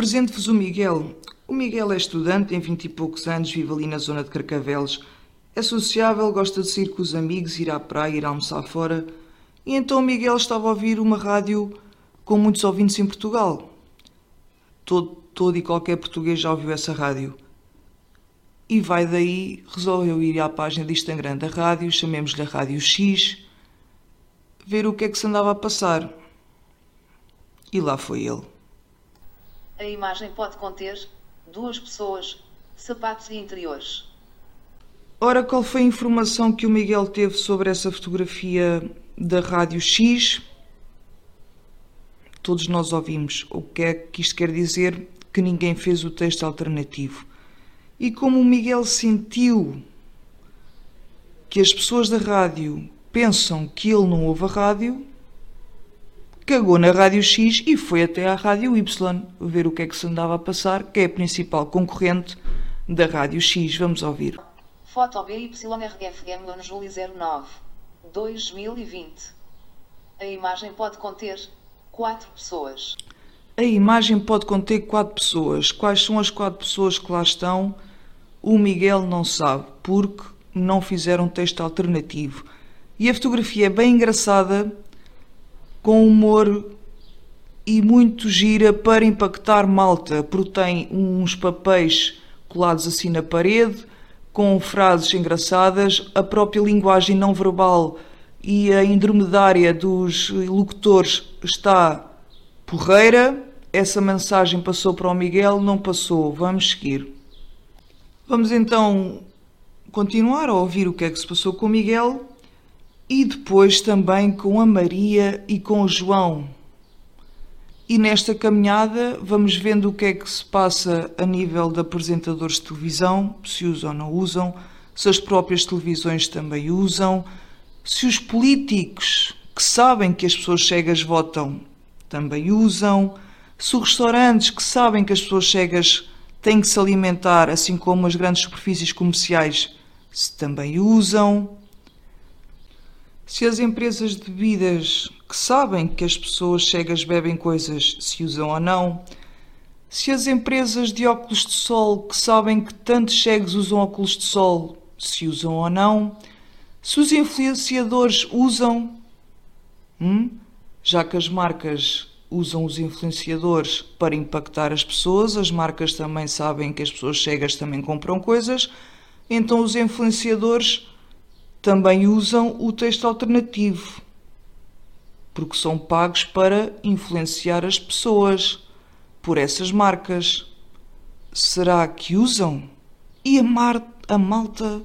Apresento-vos o Miguel. O Miguel é estudante, tem vinte e poucos anos, vive ali na zona de Carcavelos. É sociável, gosta de sair com os amigos, ir à praia, ir almoçar fora. E então o Miguel estava a ouvir uma rádio com muitos ouvintes em Portugal. Todo, todo e qualquer português já ouviu essa rádio. E vai daí, resolveu ir à página de Instagram da rádio, chamemos-lhe a Rádio X, ver o que é que se andava a passar. E lá foi ele. A imagem pode conter duas pessoas, sapatos e interiores. Ora, qual foi a informação que o Miguel teve sobre essa fotografia da Rádio X? Todos nós ouvimos. O que é que isto quer dizer? Que ninguém fez o texto alternativo. E como o Miguel sentiu que as pessoas da rádio pensam que ele não ouve a rádio, cagou na Rádio X e foi até à Rádio Y ver o que é que se andava a passar, que é a principal concorrente da Rádio X. Vamos ouvir. Foto BYRFM Lone Júlio 09 2020. A imagem pode conter quatro pessoas. A imagem pode conter quatro pessoas. Quais são as quatro pessoas que lá estão? O Miguel não sabe, porque não fizeram texto alternativo. E a fotografia é bem engraçada com humor e muito gira para impactar malta, porque tem uns papéis colados assim na parede, com frases engraçadas, a própria linguagem não verbal e a indromedária dos locutores está porreira. Essa mensagem passou para o Miguel, não passou. Vamos seguir. Vamos então continuar a ouvir o que é que se passou com o Miguel e depois também com a Maria e com o João. E nesta caminhada vamos vendo o que é que se passa a nível de apresentadores de televisão, se usam ou não usam, se as próprias televisões também usam, se os políticos que sabem que as pessoas cegas votam também usam, se os restaurantes que sabem que as pessoas cegas têm que se alimentar, assim como as grandes superfícies comerciais, se também usam se as empresas de bebidas que sabem que as pessoas cegas bebem coisas se usam ou não, se as empresas de óculos de sol que sabem que tantos cegos usam óculos de sol se usam ou não, se os influenciadores usam, hum? já que as marcas usam os influenciadores para impactar as pessoas, as marcas também sabem que as pessoas cegas também compram coisas, então os influenciadores também usam o texto alternativo, porque são pagos para influenciar as pessoas por essas marcas. Será que usam? E a, mar a malta.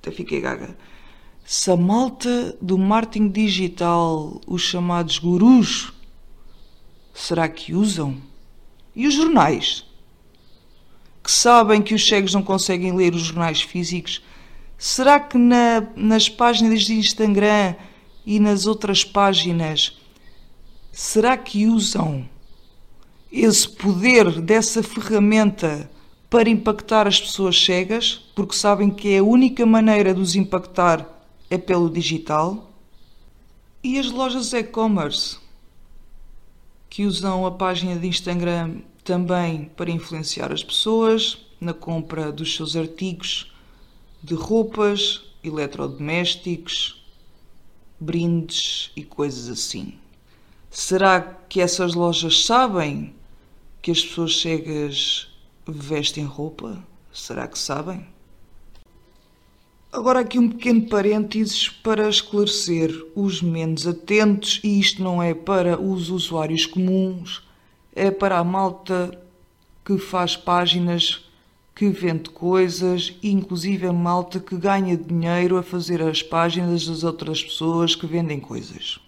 Até fiquei gaga. Se a malta do marketing digital, os chamados gurus, será que usam? E os jornais? Que sabem que os cegos não conseguem ler os jornais físicos Será que na, nas páginas de Instagram e nas outras páginas, será que usam esse poder dessa ferramenta para impactar as pessoas cegas, porque sabem que é a única maneira de os impactar é pelo digital? E as lojas e-commerce, que usam a página de Instagram também para influenciar as pessoas na compra dos seus artigos de roupas, eletrodomésticos, brindes e coisas assim. Será que essas lojas sabem que as pessoas cegas vestem roupa? Será que sabem? Agora aqui um pequeno parênteses para esclarecer os menos atentos, e isto não é para os usuários comuns, é para a malta que faz páginas que vende coisas, inclusive a malta que ganha dinheiro a fazer as páginas das outras pessoas que vendem coisas.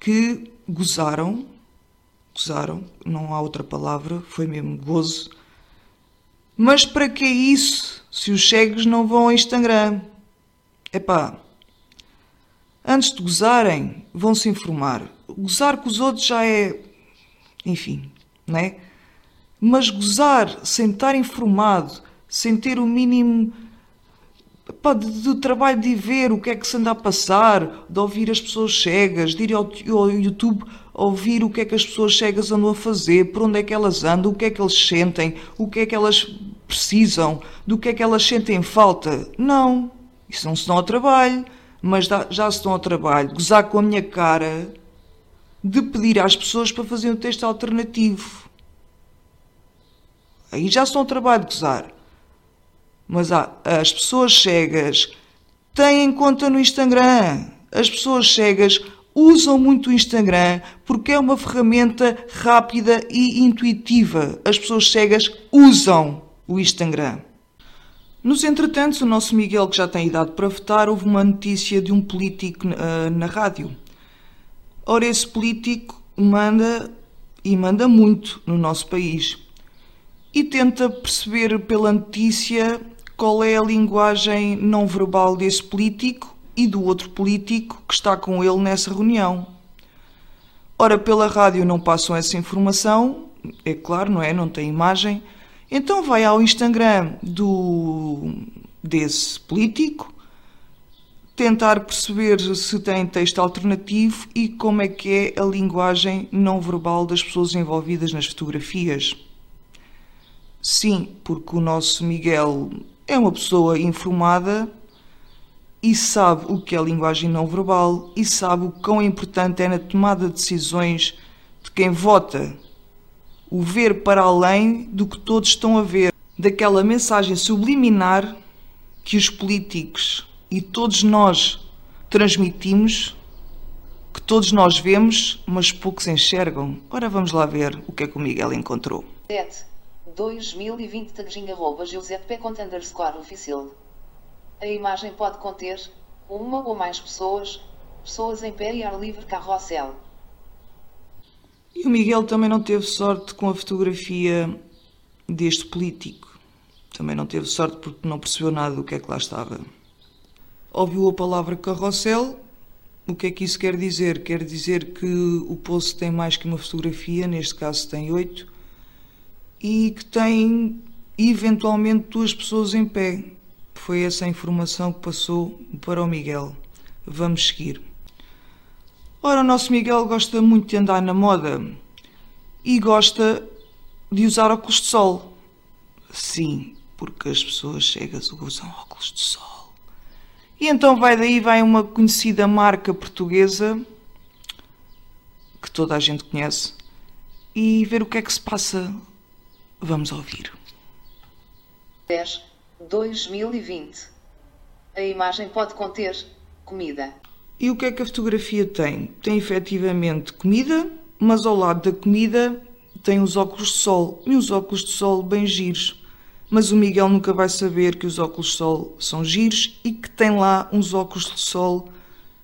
Que gozaram, gozaram, não há outra palavra, foi mesmo gozo. Mas para que isso se os cegos não vão ao Instagram? Epá, antes de gozarem, vão se informar. Gozar com os outros já é. Enfim, não é? Mas gozar sem estar informado, sem ter o mínimo pá, do trabalho de ver o que é que se anda a passar, de ouvir as pessoas cegas, de ir ao, ao YouTube ouvir o que é que as pessoas cegas andam a fazer, por onde é que elas andam, o que é que eles sentem, o que é que elas precisam, do que é que elas sentem falta. Não, isso não se dão ao trabalho, mas já se estão ao trabalho. Gozar com a minha cara de pedir às pessoas para fazer um texto alternativo. Aí já ao trabalho de gozar. Mas as pessoas cegas têm conta no Instagram. As pessoas cegas usam muito o Instagram porque é uma ferramenta rápida e intuitiva. As pessoas cegas usam o Instagram. Nos entretantos, o nosso Miguel, que já tem idade para votar, houve uma notícia de um político uh, na rádio. Ora, esse político manda e manda muito no nosso país e tenta perceber pela notícia qual é a linguagem não verbal desse político e do outro político que está com ele nessa reunião. Ora, pela rádio não passam essa informação, é claro, não é? Não tem imagem. Então vai ao Instagram do desse político tentar perceber se tem texto alternativo e como é que é a linguagem não verbal das pessoas envolvidas nas fotografias. Sim, porque o nosso Miguel é uma pessoa informada e sabe o que é linguagem não verbal e sabe o quão importante é na tomada de decisões de quem vota. O ver para além do que todos estão a ver, daquela mensagem subliminar que os políticos e todos nós transmitimos, que todos nós vemos, mas poucos enxergam. Ora, vamos lá ver o que é que o Miguel encontrou. 7. 2020 tagging arroba underscore oficial. A imagem pode conter uma ou mais pessoas, pessoas em pé e ar livre carrossel. E o Miguel também não teve sorte com a fotografia deste político. Também não teve sorte porque não percebeu nada do que é que lá estava ouviu a palavra carrossel. O que é que isso quer dizer? Quer dizer que o poço tem mais que uma fotografia, neste caso tem oito, e que tem eventualmente duas pessoas em pé. Foi essa a informação que passou para o Miguel. Vamos seguir. Ora, o nosso Miguel gosta muito de andar na moda e gosta de usar óculos de sol. Sim, porque as pessoas cegas usam óculos de sol. E então vai daí vai uma conhecida marca portuguesa que toda a gente conhece e ver o que é que se passa. Vamos ouvir. 10. 2020. A imagem pode conter comida. E o que é que a fotografia tem? Tem efetivamente comida, mas ao lado da comida tem os óculos de sol. E os óculos de sol bem giros mas o Miguel nunca vai saber que os óculos de sol são giros e que tem lá uns óculos de sol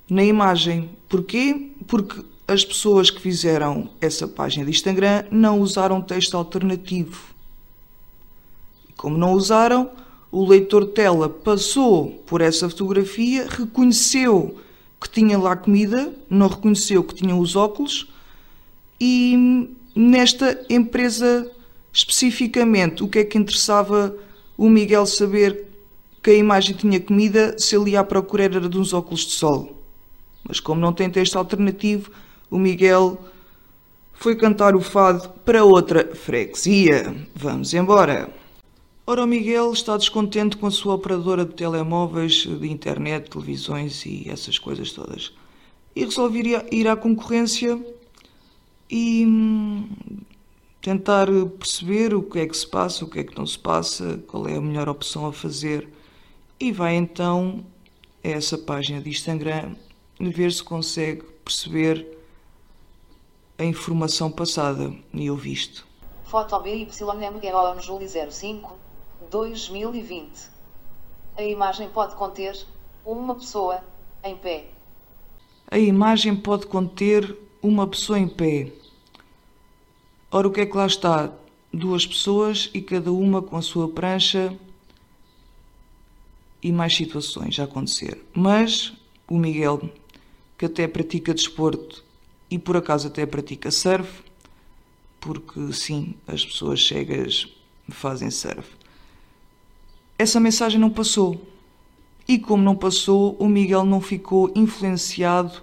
na imagem. Porquê? Porque as pessoas que fizeram essa página de Instagram não usaram texto alternativo. Como não usaram, o leitor tela passou por essa fotografia, reconheceu que tinha lá comida, não reconheceu que tinham os óculos e nesta empresa especificamente o que é que interessava o Miguel saber que a imagem tinha comida se ele ia à procura era de uns óculos de sol. Mas como não tem texto alternativo, o Miguel foi cantar o fado para outra freguesia. Vamos embora. Ora, o Miguel está descontente com a sua operadora de telemóveis, de internet, televisões e essas coisas todas. E resolve ir à concorrência e hum, tentar perceber o que é que se passa, o que é que não se passa, qual é a melhor opção a fazer e vai então a essa página de Instagram ver se consegue perceber a informação passada e eu visto. Foto BYMGOM Júlio 05 2020 A imagem pode conter uma pessoa em pé. A imagem pode conter uma pessoa em pé. Ora, o que é que lá está? Duas pessoas e cada uma com a sua prancha e mais situações a acontecer. Mas o Miguel, que até pratica desporto e por acaso até pratica surf, porque sim, as pessoas cegas fazem surf. Essa mensagem não passou. E como não passou, o Miguel não ficou influenciado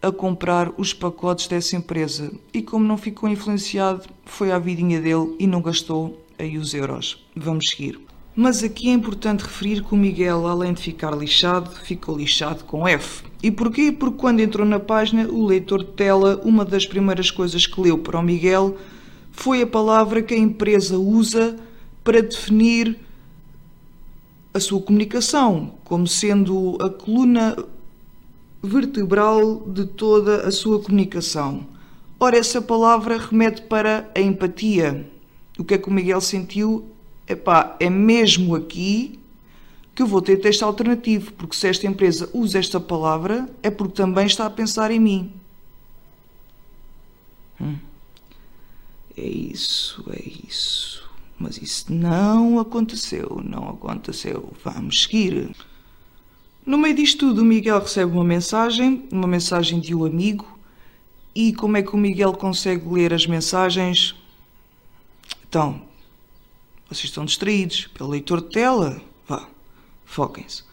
a comprar os pacotes dessa empresa. E como não ficou influenciado, foi à vidinha dele e não gastou aí os euros. Vamos seguir. Mas aqui é importante referir que o Miguel, além de ficar lixado, ficou lixado com F. E porquê? Porque quando entrou na página, o leitor de tela, uma das primeiras coisas que leu para o Miguel foi a palavra que a empresa usa para definir a sua comunicação, como sendo a coluna vertebral de toda a sua comunicação. Ora, essa palavra remete para a empatia. O que é que o Miguel sentiu? Epá, é mesmo aqui que eu vou ter texto alternativo, porque se esta empresa usa esta palavra, é porque também está a pensar em mim. Hum. É isso, é isso. Mas isso não aconteceu, não aconteceu. Vamos seguir. No meio disto tudo, o Miguel recebe uma mensagem, uma mensagem de um amigo. E como é que o Miguel consegue ler as mensagens? Então, vocês estão distraídos pelo leitor de tela? Vá, foquem-se.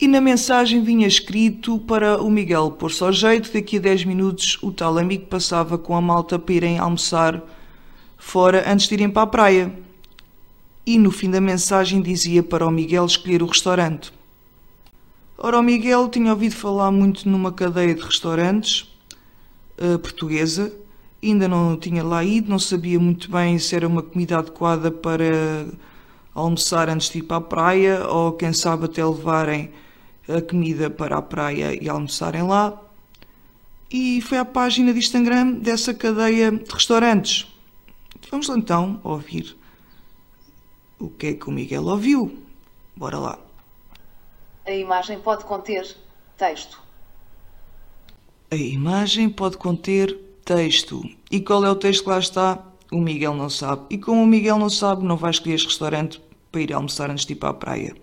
E na mensagem vinha escrito para o Miguel pôr-se ao jeito, daqui a 10 minutos o tal amigo passava com a malta para irem almoçar fora antes de irem para a praia. E no fim da mensagem dizia para o Miguel escolher o restaurante. Ora, o Miguel tinha ouvido falar muito numa cadeia de restaurantes uh, portuguesa, ainda não tinha lá ido, não sabia muito bem se era uma comida adequada para almoçar antes de ir para a praia ou quem sabe até levarem a comida para a praia e almoçarem lá. E foi à página de Instagram dessa cadeia de restaurantes. Vamos lá então ouvir o que é que o Miguel ouviu. Bora lá. A imagem pode conter texto. A imagem pode conter texto. E qual é o texto que lá está? O Miguel não sabe. E como o Miguel não sabe, não vai escolher este restaurante para ir almoçar antes de ir para a praia.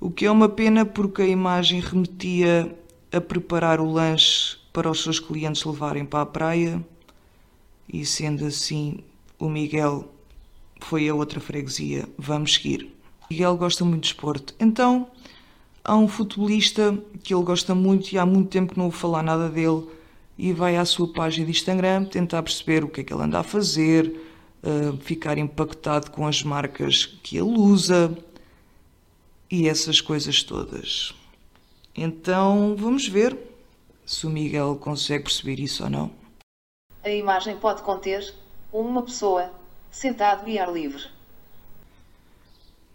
O que é uma pena porque a imagem remetia a preparar o lanche para os seus clientes levarem para a praia. E sendo assim, o Miguel foi a outra freguesia. Vamos seguir. Miguel gosta muito de esporte. Então, há um futebolista que ele gosta muito e há muito tempo que não vou falar nada dele e vai à sua página de Instagram tentar perceber o que é que ele anda a fazer, uh, ficar impactado com as marcas que ele usa e essas coisas todas. Então, vamos ver se o Miguel consegue perceber isso ou não. A imagem pode conter uma pessoa sentado e ar livre.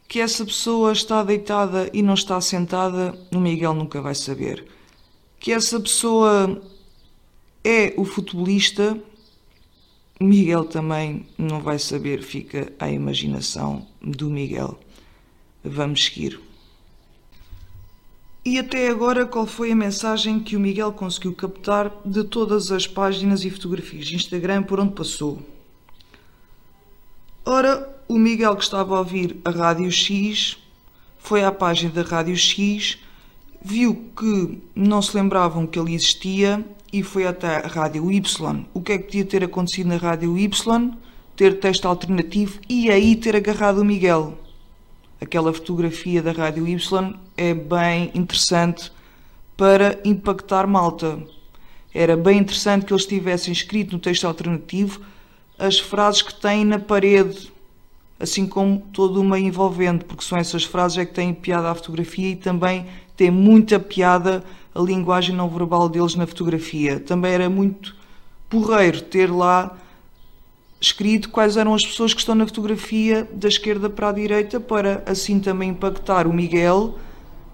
Que essa pessoa está deitada e não está sentada, o Miguel nunca vai saber. Que essa pessoa é o futebolista, Miguel também não vai saber, fica à imaginação do Miguel. Vamos seguir. E até agora, qual foi a mensagem que o Miguel conseguiu captar de todas as páginas e fotografias de Instagram por onde passou? Ora, o Miguel que estava a ouvir a Rádio X foi à página da Rádio X, viu que não se lembravam que ele existia e foi até a Rádio Y. O que é que podia ter acontecido na Rádio Y? Ter texto alternativo e aí ter agarrado o Miguel. Aquela fotografia da Rádio Y é bem interessante para impactar malta. Era bem interessante que eles tivessem escrito no texto alternativo as frases que têm na parede, assim como o meio envolvente, porque são essas frases é que têm piada à fotografia e também tem muita piada a linguagem não verbal deles na fotografia. Também era muito porreiro ter lá escrito quais eram as pessoas que estão na fotografia da esquerda para a direita para assim também impactar o Miguel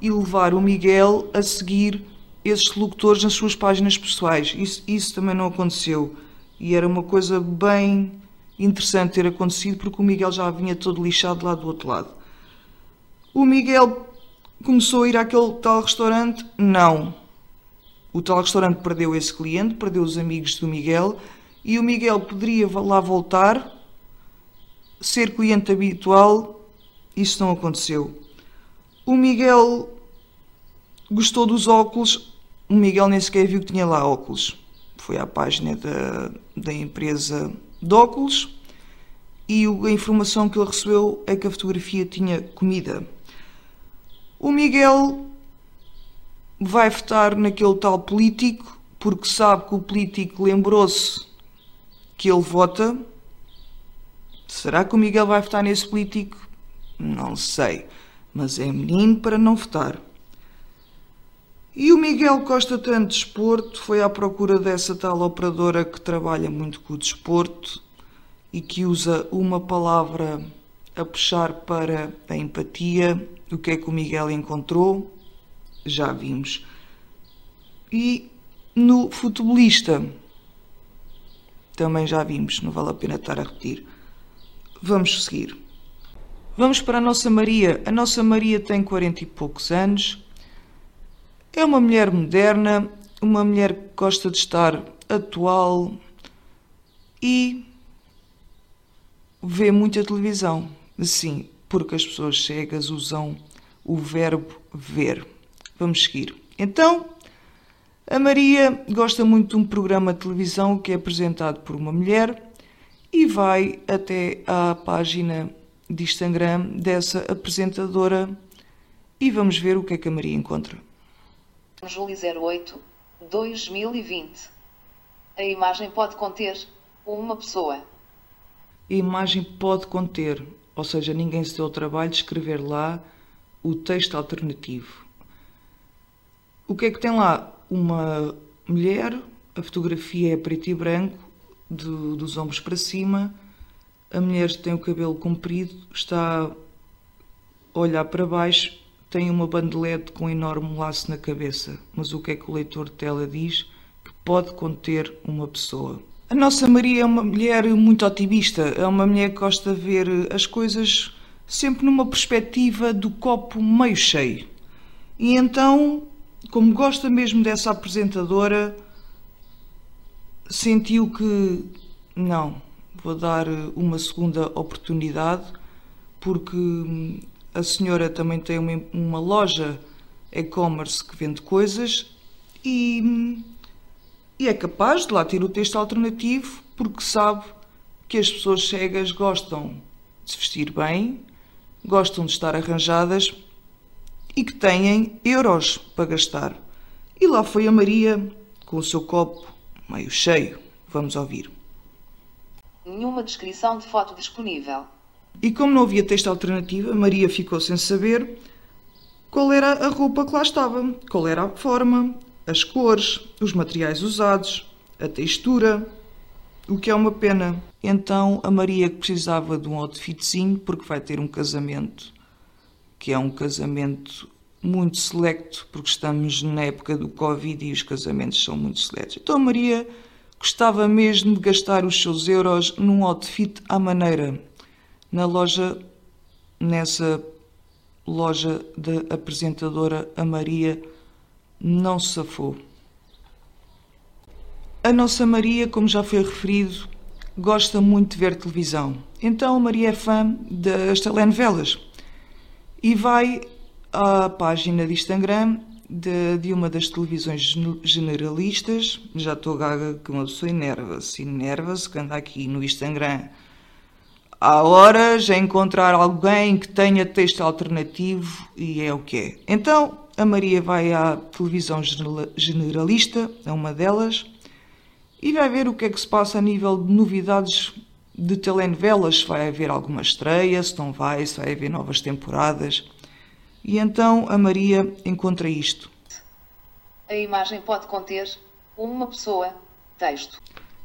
e levar o Miguel a seguir esses locutores nas suas páginas pessoais. Isso, isso também não aconteceu. E era uma coisa bem interessante ter acontecido porque o Miguel já vinha todo lixado lá do outro lado. O Miguel começou a ir àquele tal restaurante? Não. O tal restaurante perdeu esse cliente, perdeu os amigos do Miguel e o Miguel poderia lá voltar, ser cliente habitual. Isso não aconteceu. O Miguel gostou dos óculos. O Miguel nem sequer viu que tinha lá óculos foi à página da, da empresa de óculos e a informação que ele recebeu é que a fotografia tinha comida. O Miguel vai votar naquele tal político porque sabe que o político lembrou-se que ele vota. Será que o Miguel vai votar nesse político? Não sei, mas é menino para não votar. E o Miguel Costa tanto desporto foi à procura dessa tal operadora que trabalha muito com o desporto e que usa uma palavra a puxar para a empatia. O que é que o Miguel encontrou? Já vimos. E no futebolista também já vimos, não vale a pena estar a repetir. Vamos seguir. Vamos para a nossa Maria. A nossa Maria tem 40 e poucos anos é uma mulher moderna, uma mulher que gosta de estar atual e vê muita televisão. Sim, porque as pessoas cegas usam o verbo ver. Vamos seguir. Então, a Maria gosta muito de um programa de televisão que é apresentado por uma mulher e vai até à página de Instagram dessa apresentadora e vamos ver o que é que a Maria encontra. Júlio 08, 2020. A imagem pode conter uma pessoa. A imagem pode conter, ou seja, ninguém se deu o trabalho de escrever lá o texto alternativo. O que é que tem lá? Uma mulher, a fotografia é preto e branco, do, dos ombros para cima, a mulher tem o cabelo comprido, está a olhar para baixo tem uma bandelete com um enorme laço na cabeça, mas o que é que o leitor de tela diz? Que pode conter uma pessoa. A nossa Maria é uma mulher muito otimista, é uma mulher que gosta de ver as coisas sempre numa perspectiva do copo meio cheio. E então, como gosta mesmo dessa apresentadora, sentiu que não, vou dar uma segunda oportunidade porque a senhora também tem uma, uma loja e-commerce que vende coisas e, e é capaz de lá ter o texto alternativo porque sabe que as pessoas cegas gostam de se vestir bem, gostam de estar arranjadas e que têm euros para gastar. E lá foi a Maria com o seu copo meio cheio. Vamos ouvir. Nenhuma descrição de foto disponível. E como não havia texto alternativo, Maria ficou sem saber qual era a roupa que lá estava, qual era a forma, as cores, os materiais usados, a textura, o que é uma pena. Então a Maria precisava de um outfitzinho porque vai ter um casamento, que é um casamento muito selecto, porque estamos na época do Covid e os casamentos são muito seletos. Então a Maria gostava mesmo de gastar os seus euros num outfit à maneira na loja, nessa loja da apresentadora, a Maria não se safou. A nossa Maria, como já foi referido, gosta muito de ver televisão. Então Maria é fã das telenovelas e vai à página de Instagram de, de uma das televisões generalistas. Já estou gaga que uma pessoa enerva-se, enerva-se que anda aqui no Instagram Há horas a encontrar alguém que tenha texto alternativo e é o que é. Então a Maria vai à televisão generalista, é uma delas, e vai ver o que é que se passa a nível de novidades de telenovelas, se vai haver alguma estreia, se não vai, se vai haver novas temporadas. E então a Maria encontra isto. A imagem pode conter uma pessoa, texto.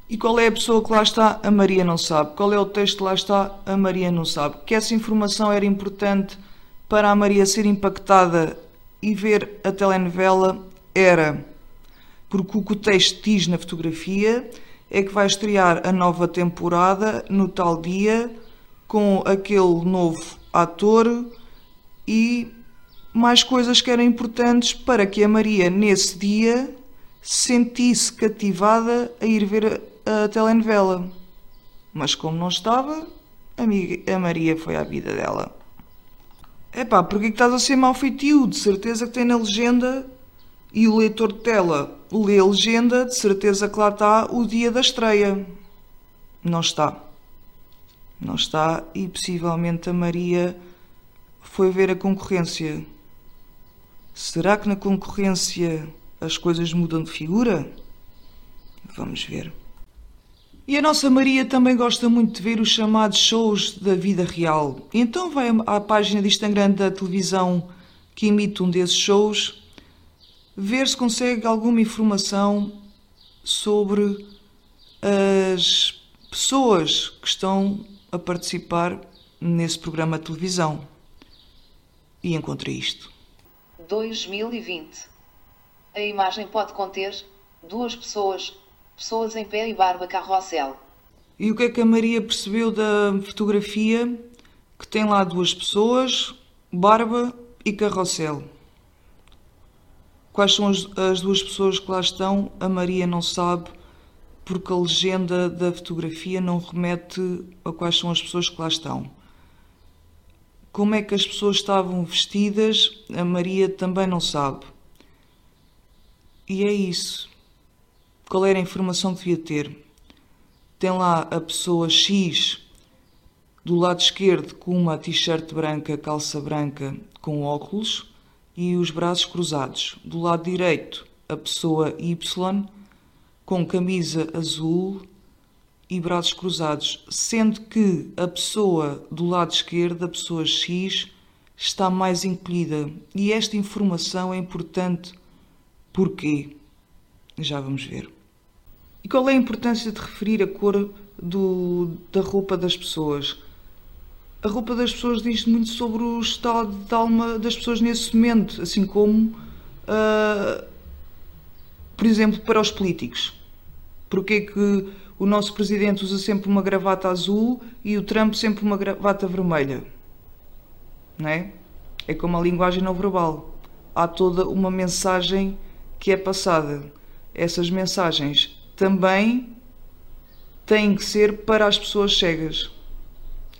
E qual é a pessoa que lá está? A Maria não sabe. Qual é o texto que lá está? A Maria não sabe. Que essa informação era importante para a Maria ser impactada e ver a telenovela? Era. Porque o que o texto diz na fotografia é que vai estrear a nova temporada no tal dia com aquele novo ator e mais coisas que eram importantes para que a Maria, nesse dia, sentisse cativada a ir ver a telenovela. Mas como não estava, a Maria foi à vida dela. Epá, porquê que estás a ser mau feitio? De certeza que tem na legenda e o leitor de tela lê a legenda, de certeza que lá está o dia da estreia. Não está. Não está e possivelmente a Maria foi ver a concorrência. Será que na concorrência as coisas mudam de figura? Vamos ver. E a nossa Maria também gosta muito de ver os chamados shows da vida real. Então vai à página de Instagram da televisão que emite um desses shows, ver se consegue alguma informação sobre as pessoas que estão a participar nesse programa de televisão. E encontrei isto. 2020. A imagem pode conter duas pessoas, pessoas em pé e barba carrossel. E o que é que a Maria percebeu da fotografia? Que tem lá duas pessoas, barba e carrossel. Quais são as, as duas pessoas que lá estão? A Maria não sabe, porque a legenda da fotografia não remete a quais são as pessoas que lá estão. Como é que as pessoas estavam vestidas, a Maria também não sabe. E é isso. Qual era a informação que devia ter? Tem lá a pessoa X do lado esquerdo com uma t-shirt branca, calça branca com óculos e os braços cruzados. Do lado direito, a pessoa Y com camisa azul e braços cruzados, sendo que a pessoa do lado esquerdo, a pessoa X, está mais encolhida. E esta informação é importante. Porquê? Já vamos ver. E qual é a importância de referir a cor do, da roupa das pessoas? A roupa das pessoas diz muito sobre o estado de alma das pessoas nesse momento, assim como, uh, por exemplo, para os políticos. Porquê que o nosso presidente usa sempre uma gravata azul e o Trump sempre uma gravata vermelha? Não é? É como a linguagem não verbal. Há toda uma mensagem que é passada. Essas mensagens também têm que ser para as pessoas cegas.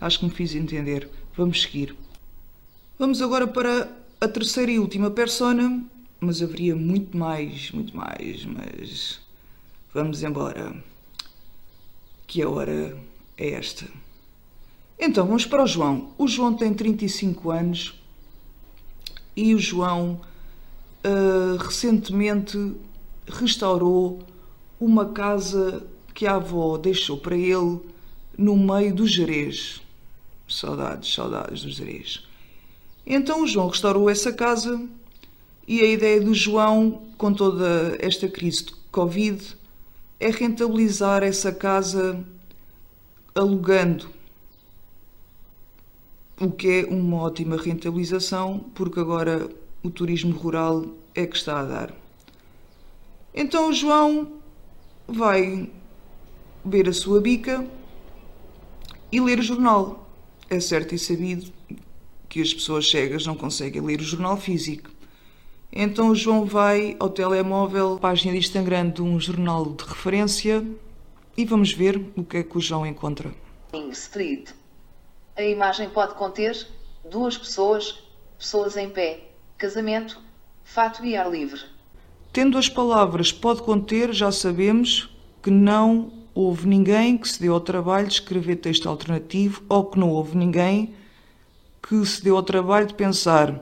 Acho que me fiz entender. Vamos seguir. Vamos agora para a terceira e última persona, mas haveria muito mais, muito mais, mas vamos embora. Que a hora é esta. Então, vamos para o João. O João tem 35 anos e o João uh, recentemente restaurou uma casa que a avó deixou para ele no meio do Jerez. Saudades, saudades dos Jerez. Então o João restaurou essa casa e a ideia do João, com toda esta crise de Covid, é rentabilizar essa casa alugando. O que é uma ótima rentabilização, porque agora o turismo rural é que está a dar. Então o João vai ver a sua bica e ler o jornal é certo e sabido que as pessoas cegas não conseguem ler o jornal físico. Então o João vai ao telemóvel, página de Instagram de um jornal de referência e vamos ver o que é que o João encontra. Street. A imagem pode conter duas pessoas, pessoas em pé, casamento, fato e ar livre. Tendo as palavras pode conter, já sabemos que não houve ninguém que se deu ao trabalho de escrever texto alternativo ou que não houve ninguém que se deu ao trabalho de pensar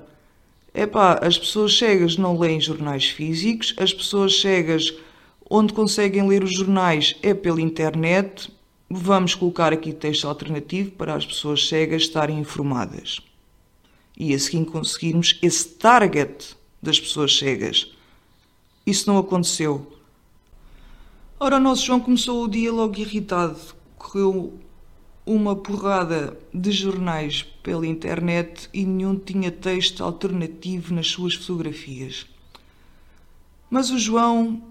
epá, as pessoas cegas não leem jornais físicos, as pessoas cegas onde conseguem ler os jornais é pela internet, vamos colocar aqui texto alternativo para as pessoas cegas estarem informadas. E assim conseguirmos esse target das pessoas cegas. Isso não aconteceu. Ora, o nosso João começou o dia logo irritado. Correu uma porrada de jornais pela internet e nenhum tinha texto alternativo nas suas fotografias. Mas o João,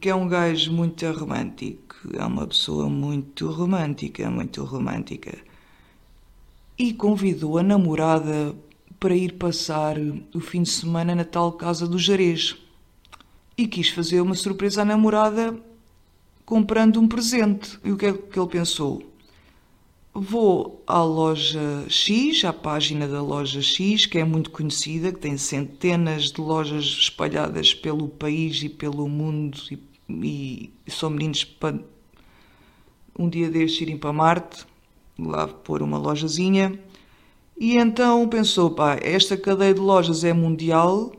que é um gajo muito romântico, é uma pessoa muito romântica, muito romântica, e convidou a namorada para ir passar o fim de semana na tal casa do Jarez. E quis fazer uma surpresa à namorada comprando um presente. E o que é que ele pensou? Vou à loja X, à página da loja X, que é muito conhecida, que tem centenas de lojas espalhadas pelo país e pelo mundo, e, e são meninos para um dia destes irem para Marte, lá pôr uma lojazinha. E então pensou, pá, esta cadeia de lojas é mundial,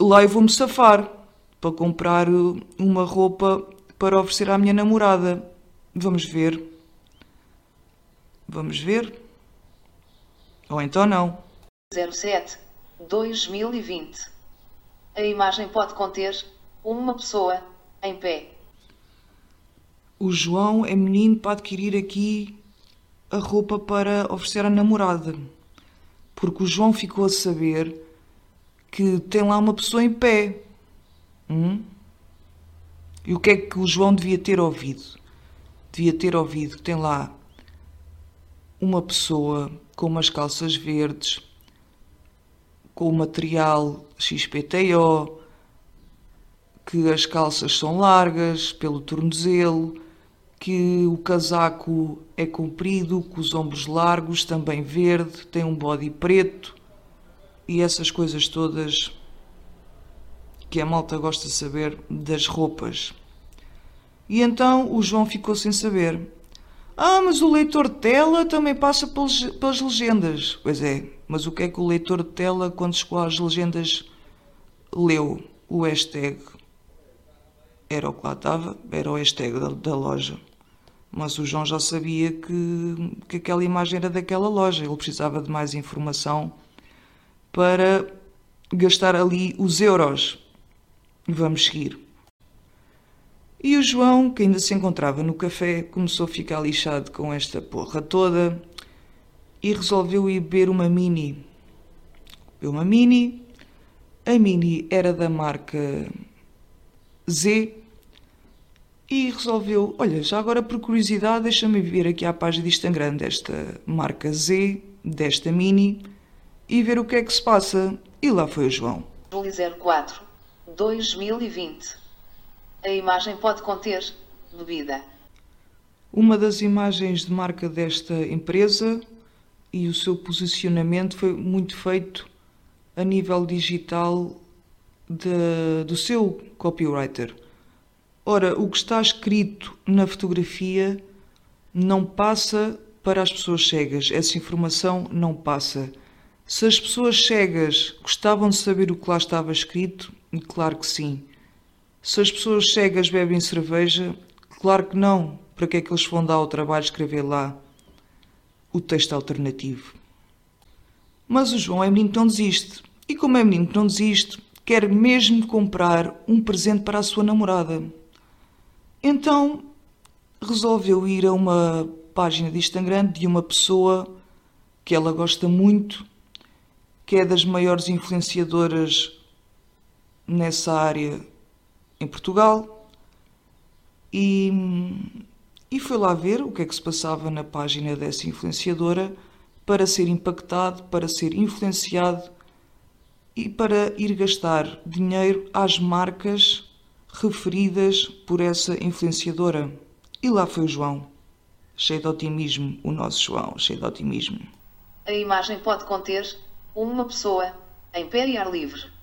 lá eu vou-me safar para comprar uma roupa para oferecer à minha namorada. Vamos ver. Vamos ver. Ou então não. 07 2020. A imagem pode conter uma pessoa em pé. O João é menino para adquirir aqui a roupa para oferecer à namorada. Porque o João ficou a saber que tem lá uma pessoa em pé. Hum? E o que é que o João devia ter ouvido? Devia ter ouvido que tem lá uma pessoa com umas calças verdes, com o material XPTO, que as calças são largas pelo tornozelo, que o casaco é comprido, com os ombros largos, também verde, tem um body preto e essas coisas todas que a malta gosta de saber das roupas. E então o João ficou sem saber. Ah, mas o leitor de tela também passa pelas legendas. Pois é, mas o que é que o leitor de tela, quando chegou às legendas, leu? O hashtag. Era o que lá estava, era o hashtag da, da loja. Mas o João já sabia que, que aquela imagem era daquela loja. Ele precisava de mais informação para gastar ali os euros. Vamos seguir. E o João, que ainda se encontrava no café, começou a ficar lixado com esta porra toda e resolveu ir beber uma mini. Bebeu uma mini. A mini era da marca Z e resolveu, olha, já agora por curiosidade, deixa-me ver aqui à página de Instagram desta marca Z, desta mini, e ver o que é que se passa. E lá foi o João. Júlio 04 2020. A imagem pode conter bebida. Uma das imagens de marca desta empresa e o seu posicionamento foi muito feito a nível digital de, do seu copywriter. Ora, o que está escrito na fotografia não passa para as pessoas cegas. Essa informação não passa. Se as pessoas cegas gostavam de saber o que lá estava escrito, claro que sim. Se as pessoas cegas bebem cerveja, claro que não. Para que é que eles vão dar o trabalho de escrever lá o texto alternativo? Mas o João é menino que não desiste. E como é menino que não desiste, quer mesmo comprar um presente para a sua namorada. Então resolveu ir a uma página de Instagram de uma pessoa que ela gosta muito, que é das maiores influenciadoras nessa área em Portugal e, e foi lá ver o que é que se passava na página dessa influenciadora para ser impactado, para ser influenciado e para ir gastar dinheiro às marcas referidas por essa influenciadora. E lá foi o João, cheio de otimismo, o nosso João, cheio de otimismo. A imagem pode conter uma pessoa em pé e ar livre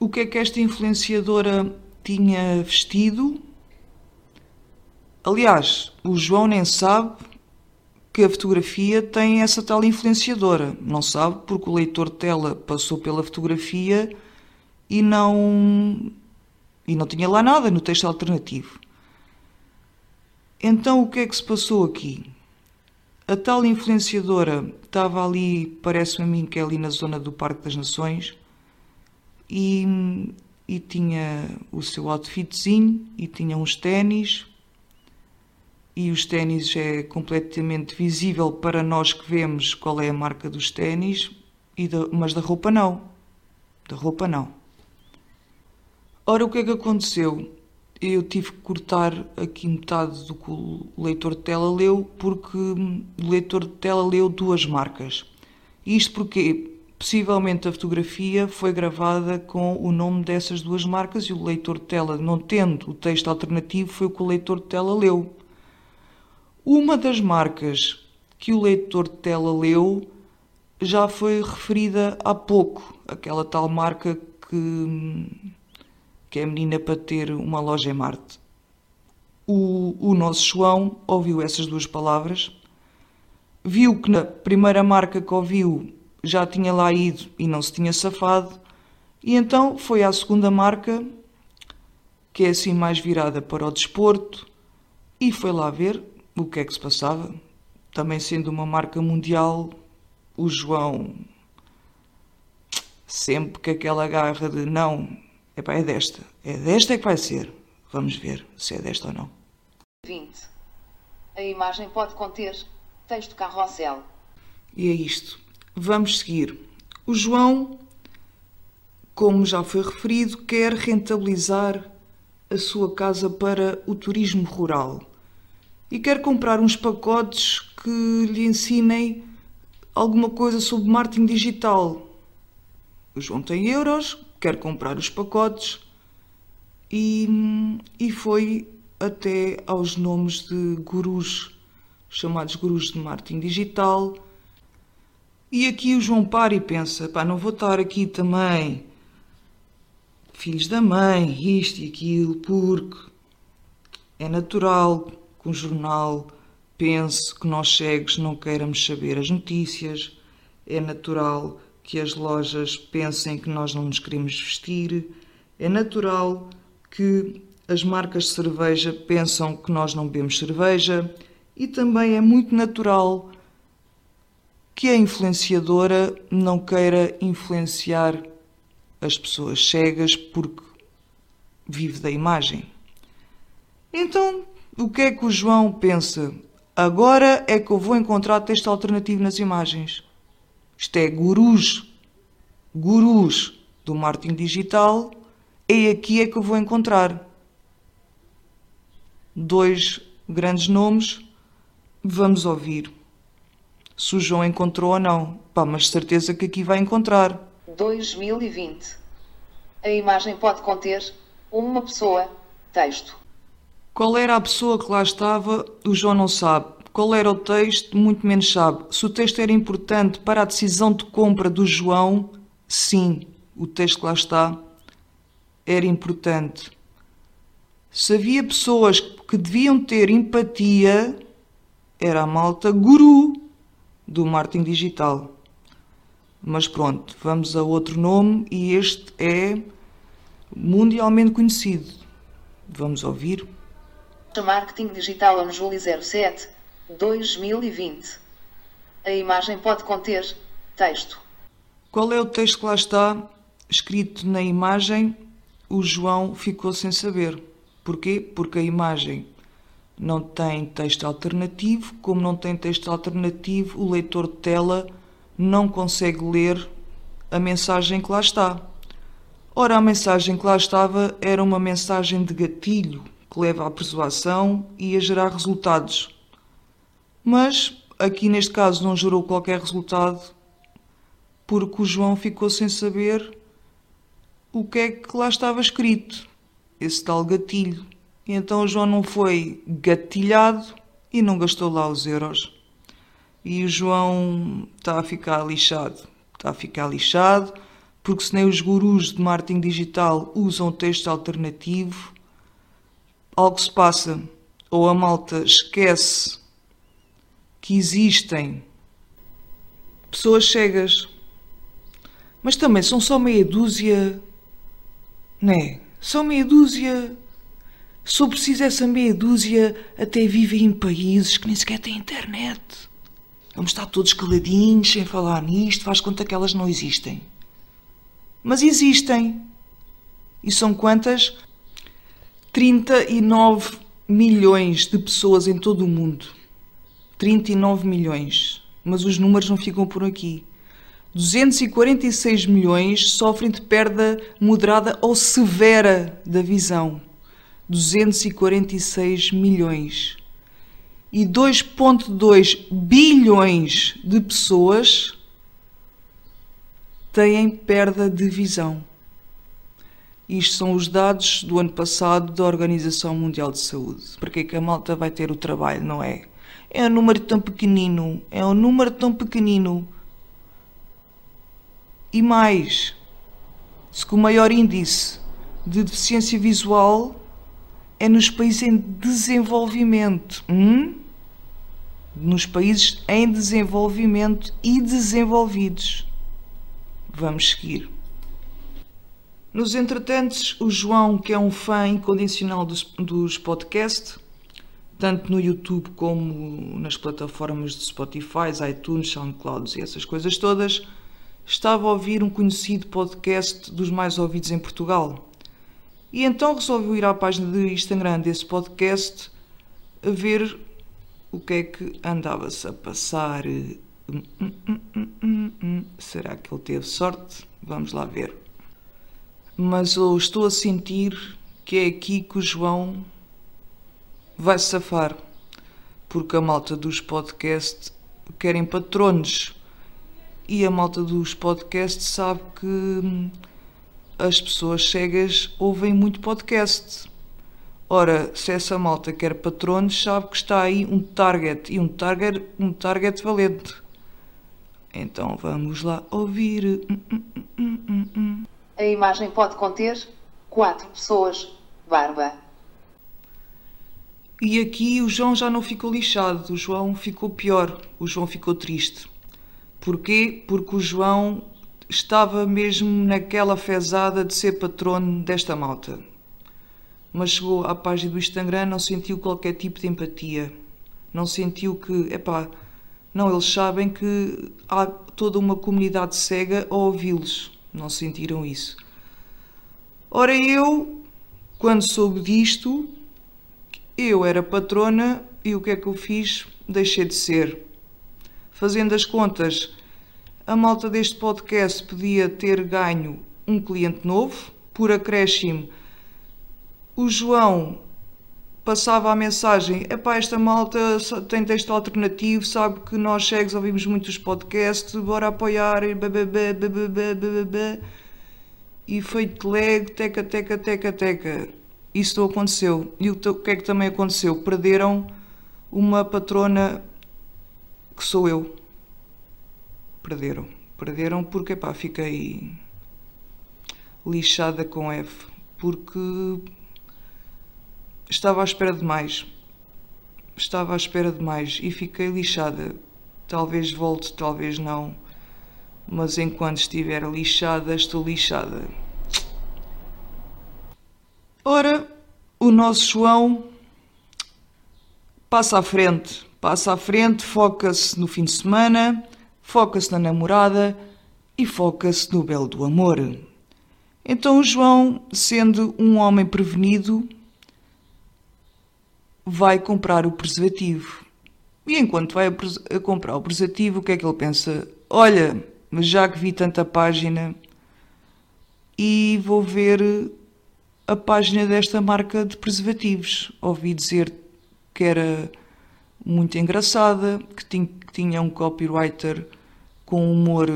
o que é que esta influenciadora tinha vestido. Aliás, o João nem sabe que a fotografia tem essa tal influenciadora. Não sabe porque o leitor de tela passou pela fotografia e não e não tinha lá nada no texto alternativo. Então o que é que se passou aqui? A tal influenciadora estava ali, parece-me a mim que é ali na zona do Parque das Nações, e, e tinha o seu outfitzinho e tinha uns ténis e os ténis é completamente visível para nós que vemos qual é a marca dos ténis, mas da roupa não. Da roupa não. Ora, o que é que aconteceu? Eu tive que cortar aqui metade do que o leitor de tela leu, porque o leitor de tela leu duas marcas. Isto porque Possivelmente a fotografia foi gravada com o nome dessas duas marcas e o leitor de tela, não tendo o texto alternativo, foi o que o leitor de tela leu. Uma das marcas que o leitor de tela leu já foi referida há pouco, aquela tal marca que, que é menina para ter uma loja em Marte. O, o nosso João ouviu essas duas palavras, viu que na primeira marca que ouviu já tinha lá ido e não se tinha safado, E então foi à segunda marca, que é assim mais virada para o desporto, e foi lá ver o que é que se passava. Também sendo uma marca mundial, o João sempre que aquela garra de não, epá, é desta, é desta é que vai ser. Vamos ver se é desta ou não. 20. A imagem pode conter texto carrossel. E é isto. Vamos seguir. O João, como já foi referido, quer rentabilizar a sua casa para o turismo rural e quer comprar uns pacotes que lhe ensinem alguma coisa sobre marketing digital. O João tem euros, quer comprar os pacotes e, e foi até aos nomes de gurus, chamados gurus de marketing digital. E aqui o João para e pensa: pá, não vou estar aqui também, filhos da mãe, isto e aquilo, porque é natural que um jornal pense que nós cegos não queiramos saber as notícias, é natural que as lojas pensem que nós não nos queremos vestir, é natural que as marcas de cerveja pensam que nós não bebemos cerveja e também é muito natural que a influenciadora não queira influenciar as pessoas cegas porque vive da imagem. Então, o que é que o João pensa? Agora é que eu vou encontrar texto alternativo nas imagens. Isto é gurus, gurus do marketing digital, é aqui é que eu vou encontrar dois grandes nomes, vamos ouvir. Se o João encontrou ou não. Pá, mas certeza que aqui vai encontrar. 2020. A imagem pode conter uma pessoa, texto. Qual era a pessoa que lá estava, o João não sabe. Qual era o texto, muito menos sabe. Se o texto era importante para a decisão de compra do João, sim, o texto lá está era importante. Se havia pessoas que deviam ter empatia, era a malta guru do marketing digital. Mas pronto, vamos a outro nome e este é mundialmente conhecido. Vamos ouvir. Marketing Digital Anjuli 07 2020. A imagem pode conter texto. Qual é o texto que lá está escrito na imagem? O João ficou sem saber. Porquê? Porque a imagem não tem texto alternativo, como não tem texto alternativo, o leitor de tela não consegue ler a mensagem que lá está. Ora, a mensagem que lá estava era uma mensagem de gatilho que leva à persuasão e a gerar resultados. Mas aqui neste caso não gerou qualquer resultado porque o João ficou sem saber o que é que lá estava escrito esse tal gatilho. E então o João não foi gatilhado e não gastou lá os euros. E o João está a ficar lixado. Está a ficar lixado porque se nem os gurus de marketing digital usam texto alternativo, algo se passa. Ou a malta esquece que existem pessoas cegas. Mas também são só meia dúzia, né? Só meia dúzia. Só preciso essa meia dúzia até vivem em países que nem sequer têm internet. Vamos estar todos caladinhos sem falar nisto, faz conta que elas não existem. Mas existem. E são quantas? 39 milhões de pessoas em todo o mundo. 39 milhões. Mas os números não ficam por aqui. 246 milhões sofrem de perda moderada ou severa da visão. 246 milhões. E 2,2 bilhões de pessoas têm perda de visão. Isto são os dados do ano passado da Organização Mundial de Saúde. Porque é que a malta vai ter o trabalho, não é? É um número tão pequenino, é um número tão pequenino e mais, se que o maior índice de deficiência visual é nos países em desenvolvimento. Hum? Nos países em desenvolvimento e desenvolvidos. Vamos seguir. Nos entretantos, o João, que é um fã incondicional dos, dos podcasts, tanto no YouTube como nas plataformas de Spotify, iTunes, SoundCloud e essas coisas todas, estava a ouvir um conhecido podcast dos mais ouvidos em Portugal. E então resolveu ir à página de Instagram desse podcast a ver o que é que andava-se a passar. Hum, hum, hum, Será que ele teve sorte? Vamos lá ver. Mas eu estou a sentir que é aqui que o João vai safar. Porque a malta dos podcasts querem patronos. E a malta dos podcasts sabe que as pessoas cegas ouvem muito podcast. Ora, se essa malta quer patronos, sabe que está aí um target e um target, um target valente. Então vamos lá ouvir. A imagem pode conter quatro pessoas. Barba. E aqui o João já não ficou lixado, o João ficou pior, o João ficou triste. Porquê? Porque o João estava mesmo naquela fezada de ser patrono desta malta. Mas chegou à página do Instagram, não sentiu qualquer tipo de empatia. Não sentiu que, epá, não, eles sabem que há toda uma comunidade cega a ouvi-los. Não sentiram isso. Ora, eu, quando soube disto, eu era patrona e o que é que eu fiz? Deixei de ser. Fazendo as contas, a malta deste podcast podia ter ganho um cliente novo, por acréscimo. O João passava a mensagem: epá, esta malta tem texto alternativo, sabe que nós cegos ouvimos muitos podcasts, bora apoiar, bababá, bababá, bababá. E feito leg, teca, teca, teca, teca isso aconteceu. E o que é que também aconteceu? Perderam uma patrona que sou eu. Perderam. Perderam porque, pá, fiquei lixada com F. Porque estava à espera de mais. Estava à espera de mais e fiquei lixada. Talvez volte, talvez não. Mas enquanto estiver lixada, estou lixada. Ora, o nosso João passa à frente, passa à frente, foca-se no fim de semana, foca-se na namorada e foca-se no belo do amor. Então João, sendo um homem prevenido, vai comprar o preservativo. E enquanto vai a comprar o preservativo, o que é que ele pensa? Olha, mas já que vi tanta página e vou ver a página desta marca de preservativos. Ouvi dizer que era muito engraçada, que tinha, um copywriter com humor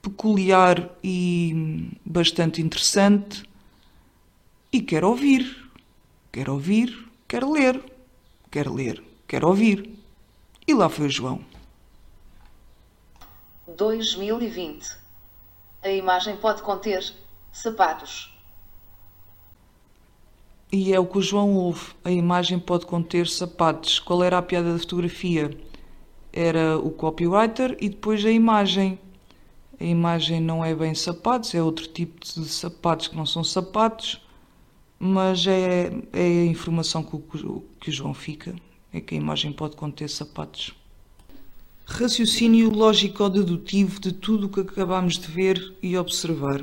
peculiar e bastante interessante. E quero ouvir, quero ouvir, quero ler, quero ler, quero ouvir. E lá foi o João. 2020. A imagem pode conter sapatos. E é o que o João ouve. A imagem pode conter sapatos. Qual era a piada da fotografia? Era o copywriter e depois a imagem. A imagem não é bem sapatos, é outro tipo de sapatos que não são sapatos, mas é, é a informação que o, que o João fica. É que a imagem pode conter sapatos. Raciocínio lógico-dedutivo de tudo o que acabamos de ver e observar.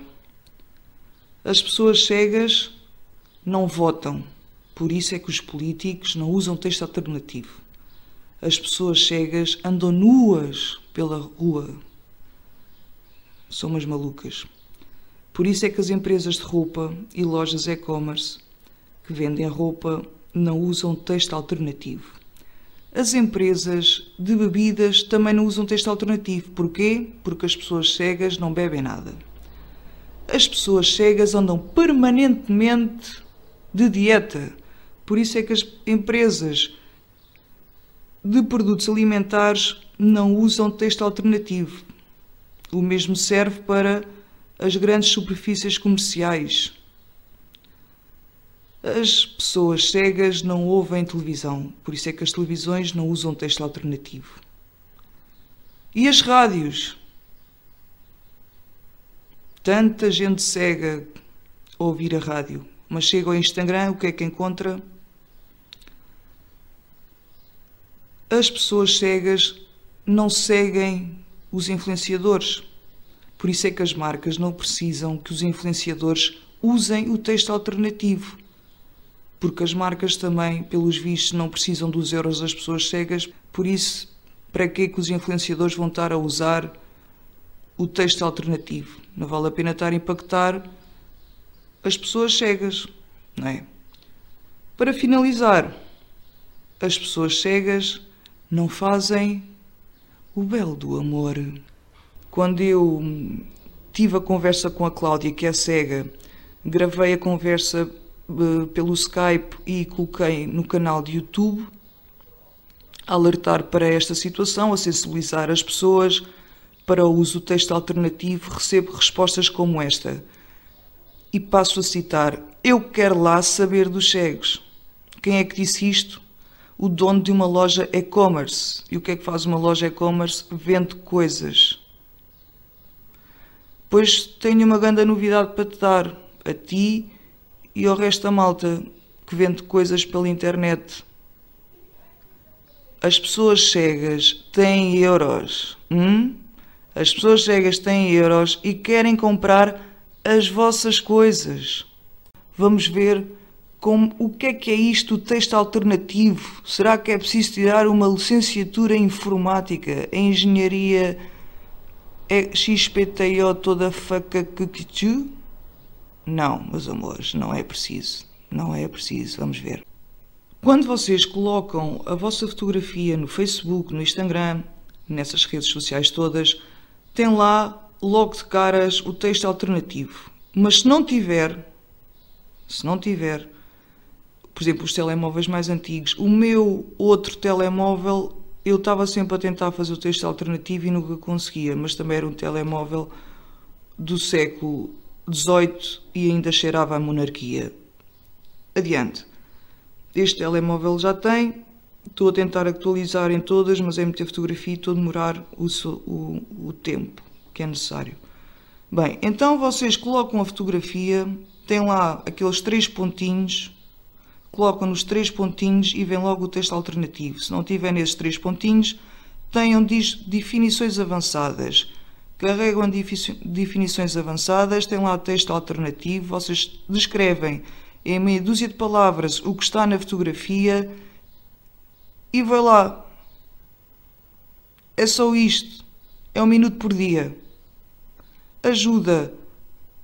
As pessoas cegas não votam. Por isso é que os políticos não usam texto alternativo. As pessoas cegas andam nuas pela rua. São umas malucas. Por isso é que as empresas de roupa e lojas e-commerce que vendem roupa não usam texto alternativo. As empresas de bebidas também não usam texto alternativo. Porquê? Porque as pessoas cegas não bebem nada. As pessoas cegas andam permanentemente de dieta. Por isso é que as empresas de produtos alimentares não usam texto alternativo. O mesmo serve para as grandes superfícies comerciais. As pessoas cegas não ouvem televisão, por isso é que as televisões não usam texto alternativo. E as rádios? Tanta gente cega ouvir a rádio, mas chega ao Instagram, o que é que encontra? As pessoas cegas não seguem os influenciadores. Por isso é que as marcas não precisam que os influenciadores usem o texto alternativo. Porque as marcas também, pelos vistos, não precisam dos euros das pessoas cegas, por isso, para que é que os influenciadores vão estar a usar o texto alternativo? Não vale a pena estar a impactar as pessoas cegas, não é? Para finalizar, as pessoas cegas não fazem o belo do amor. Quando eu tive a conversa com a Cláudia, que é cega, gravei a conversa uh, pelo Skype e coloquei no canal de YouTube, alertar para esta situação, a sensibilizar as pessoas para o uso do texto alternativo, recebo respostas como esta. E passo a citar: Eu quero lá saber dos cegos. Quem é que disse isto? o dono de uma loja e-commerce. E o que é que faz uma loja e-commerce? Vende coisas. Pois tenho uma grande novidade para te dar, a ti e ao resto da malta que vende coisas pela internet. As pessoas cegas têm euros. Hum? As pessoas cegas têm euros e querem comprar as vossas coisas. Vamos ver como o que é que é isto, o texto alternativo? Será que é preciso tirar uma licenciatura em informática, em engenharia é XPTO toda faca que Não, meus amores, não é preciso. Não é preciso, vamos ver. Quando vocês colocam a vossa fotografia no Facebook, no Instagram, nessas redes sociais todas, tem lá logo de caras o texto alternativo. Mas se não tiver, se não tiver, por exemplo, os telemóveis mais antigos. O meu outro telemóvel, eu estava sempre a tentar fazer o texto alternativo e nunca conseguia, mas também era um telemóvel do século XVIII e ainda cheirava a monarquia. Adiante. Este telemóvel já tem, estou a tentar atualizar em todas, mas é meter fotografia e estou a demorar o, o, o tempo que é necessário. Bem, então vocês colocam a fotografia, tem lá aqueles três pontinhos colocam nos três pontinhos e vem logo o texto alternativo. Se não tiver nesses três pontinhos, tenham definições avançadas. Carregam definições avançadas, tem lá o texto alternativo, vocês descrevem em meia dúzia de palavras o que está na fotografia e vai lá. É só isto. É um minuto por dia. Ajuda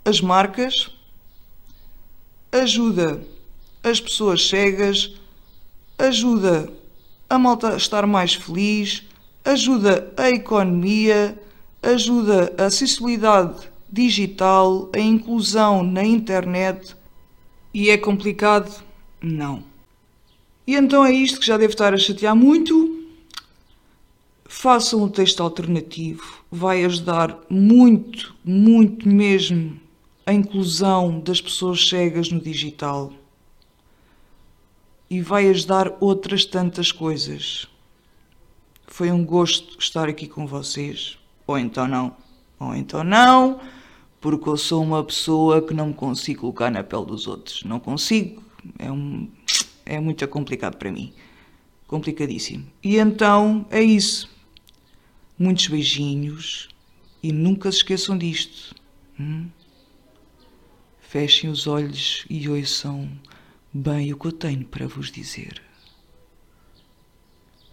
as marcas, ajuda as pessoas cegas, ajuda a malta a estar mais feliz, ajuda a economia, ajuda a acessibilidade digital, a inclusão na internet. E é complicado? Não. E então é isto que já deve estar a chatear muito. Façam um texto alternativo, vai ajudar muito, muito mesmo a inclusão das pessoas cegas no digital e vai ajudar outras tantas coisas. Foi um gosto estar aqui com vocês. Ou então não. Ou então não, porque eu sou uma pessoa que não me consigo colocar na pele dos outros. Não consigo. É, um, é muito complicado para mim. Complicadíssimo. E então é isso. Muitos beijinhos e nunca se esqueçam disto. Hum? Fechem os olhos e ouçam bem o que eu tenho para vos dizer.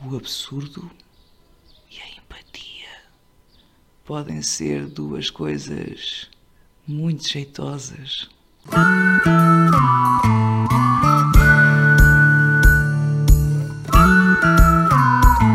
O absurdo e a empatia podem ser duas coisas muito jeitosas.